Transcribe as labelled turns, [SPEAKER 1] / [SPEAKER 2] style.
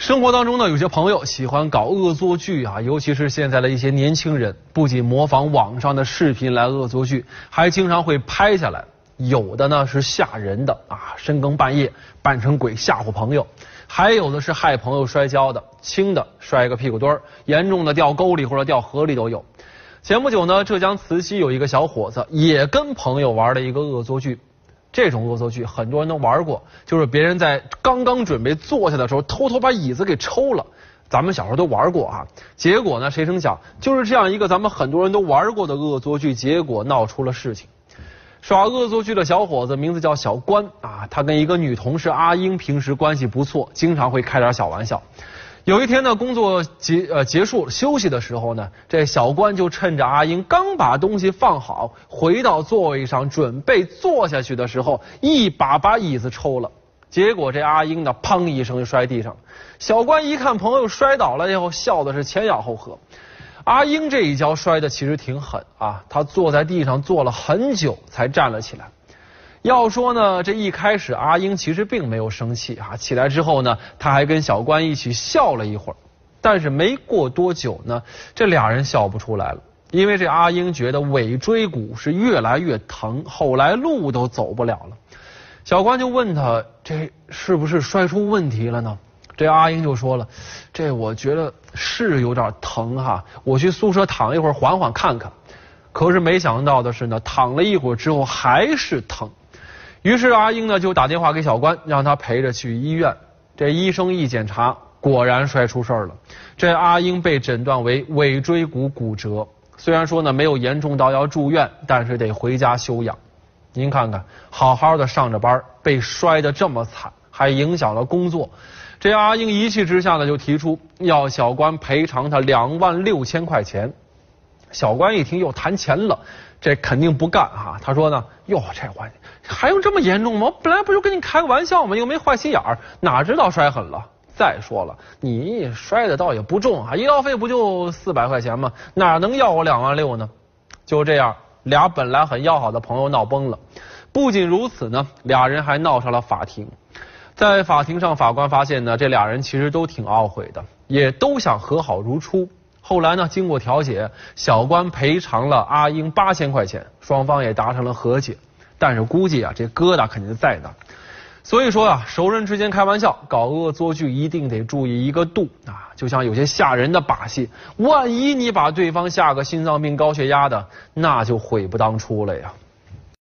[SPEAKER 1] 生活当中呢，有些朋友喜欢搞恶作剧啊，尤其是现在的一些年轻人，不仅模仿网上的视频来恶作剧，还经常会拍下来。有的呢是吓人的啊，深更半夜扮成鬼吓唬朋友；还有的是害朋友摔跤的，轻的摔个屁股墩儿，严重的掉沟里或者掉河里都有。前不久呢，浙江慈溪有一个小伙子也跟朋友玩了一个恶作剧。这种恶作剧很多人都玩过，就是别人在刚刚准备坐下的时候，偷偷把椅子给抽了。咱们小时候都玩过啊。结果呢，谁成想就是这样一个咱们很多人都玩过的恶作剧，结果闹出了事情。耍恶作剧的小伙子名字叫小关啊，他跟一个女同事阿英平时关系不错，经常会开点小玩笑。有一天呢，工作结呃结束休息的时候呢，这小关就趁着阿英刚把东西放好，回到座位上准备坐下去的时候，一把把椅子抽了。结果这阿英呢，砰一声就摔地上了。小关一看朋友摔倒了以后，笑的是前仰后合。阿英这一跤摔的其实挺狠啊，他坐在地上坐了很久才站了起来。要说呢，这一开始阿英其实并没有生气啊，起来之后呢，他还跟小关一起笑了一会儿。但是没过多久呢，这俩人笑不出来了，因为这阿英觉得尾椎骨是越来越疼，后来路都走不了了。小关就问他，这是不是摔出问题了呢？这阿英就说了，这我觉得是有点疼哈，我去宿舍躺一会儿，缓缓看看。可是没想到的是呢，躺了一会儿之后还是疼。于是阿英呢就打电话给小关，让他陪着去医院。这医生一检查，果然摔出事儿了。这阿英被诊断为尾椎骨骨折，虽然说呢没有严重到要住院，但是得回家休养。您看看，好好的上着班，被摔得这么惨，还影响了工作。这阿英一气之下呢，就提出要小关赔偿他两万六千块钱。小关一听又谈钱了，这肯定不干哈。他说呢，哟，这我还用这么严重吗？我本来不就跟你开个玩笑吗？又没坏心眼儿，哪知道摔狠了。再说了，你摔的倒也不重啊，医药费不就四百块钱吗？哪能要我两万六呢？就这样，俩本来很要好的朋友闹崩了。不仅如此呢，俩人还闹上了法庭。在法庭上，法官发现呢，这俩人其实都挺懊悔的，也都想和好如初。后来呢，经过调解，小关赔偿了阿英八千块钱，双方也达成了和解。但是估计啊，这疙瘩肯定在那。所以说啊，熟人之间开玩笑、搞恶作剧，一定得注意一个度啊。就像有些吓人的把戏，万一你把对方吓个心脏病、高血压的，那就悔不当初了呀。